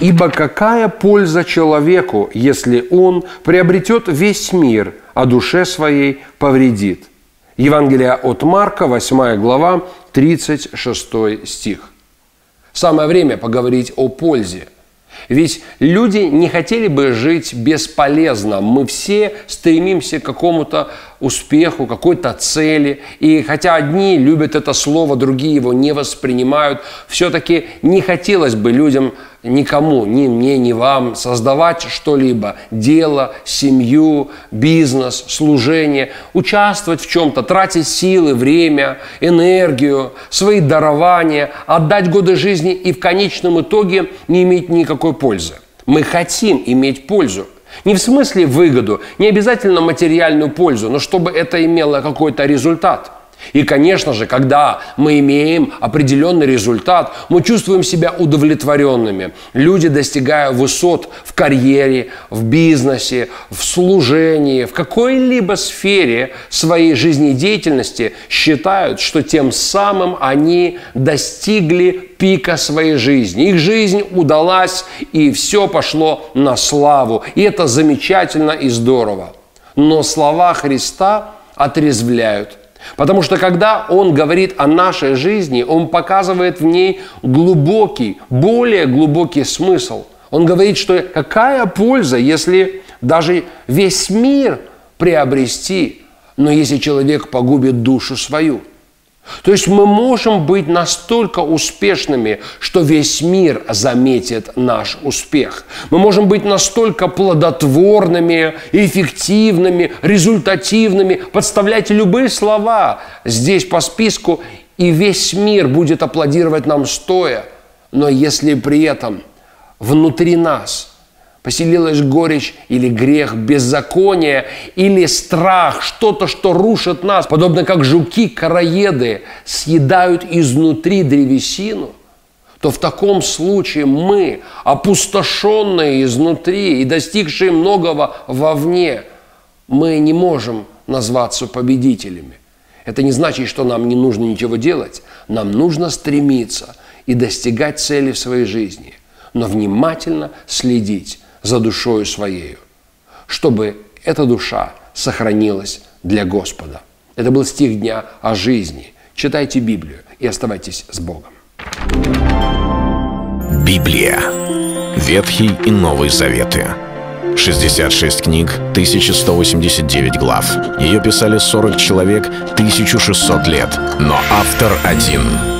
Ибо какая польза человеку, если он приобретет весь мир, а душе своей повредит? Евангелие от Марка, 8 глава, 36 стих. Самое время поговорить о пользе – ведь люди не хотели бы жить бесполезно. Мы все стремимся к какому-то успеху, какой-то цели. И хотя одни любят это слово, другие его не воспринимают, все-таки не хотелось бы людям никому, ни мне, ни вам создавать что-либо, дело, семью, бизнес, служение, участвовать в чем-то, тратить силы, время, энергию, свои дарования, отдать годы жизни и в конечном итоге не иметь никакой пользы. Мы хотим иметь пользу. Не в смысле выгоду, не обязательно материальную пользу, но чтобы это имело какой-то результат – и, конечно же, когда мы имеем определенный результат, мы чувствуем себя удовлетворенными. Люди, достигая высот в карьере, в бизнесе, в служении, в какой-либо сфере своей жизнедеятельности, считают, что тем самым они достигли пика своей жизни. Их жизнь удалась, и все пошло на славу. И это замечательно и здорово. Но слова Христа отрезвляют Потому что когда он говорит о нашей жизни, он показывает в ней глубокий, более глубокий смысл. Он говорит, что какая польза, если даже весь мир приобрести, но если человек погубит душу свою – то есть мы можем быть настолько успешными, что весь мир заметит наш успех. Мы можем быть настолько плодотворными, эффективными, результативными, подставлять любые слова здесь по списку, и весь мир будет аплодировать нам стоя. Но если при этом внутри нас – Поселилась горечь или грех, беззаконие или страх, что-то, что рушит нас, подобно как жуки-караеды съедают изнутри древесину, то в таком случае мы, опустошенные изнутри и достигшие многого вовне, мы не можем назваться победителями. Это не значит, что нам не нужно ничего делать. Нам нужно стремиться и достигать цели в своей жизни, но внимательно следить за душою своею, чтобы эта душа сохранилась для Господа. Это был стих дня о жизни. Читайте Библию и оставайтесь с Богом. Библия. Ветхий и Новый Заветы. 66 книг, 1189 глав. Ее писали 40 человек, 1600 лет. Но автор один –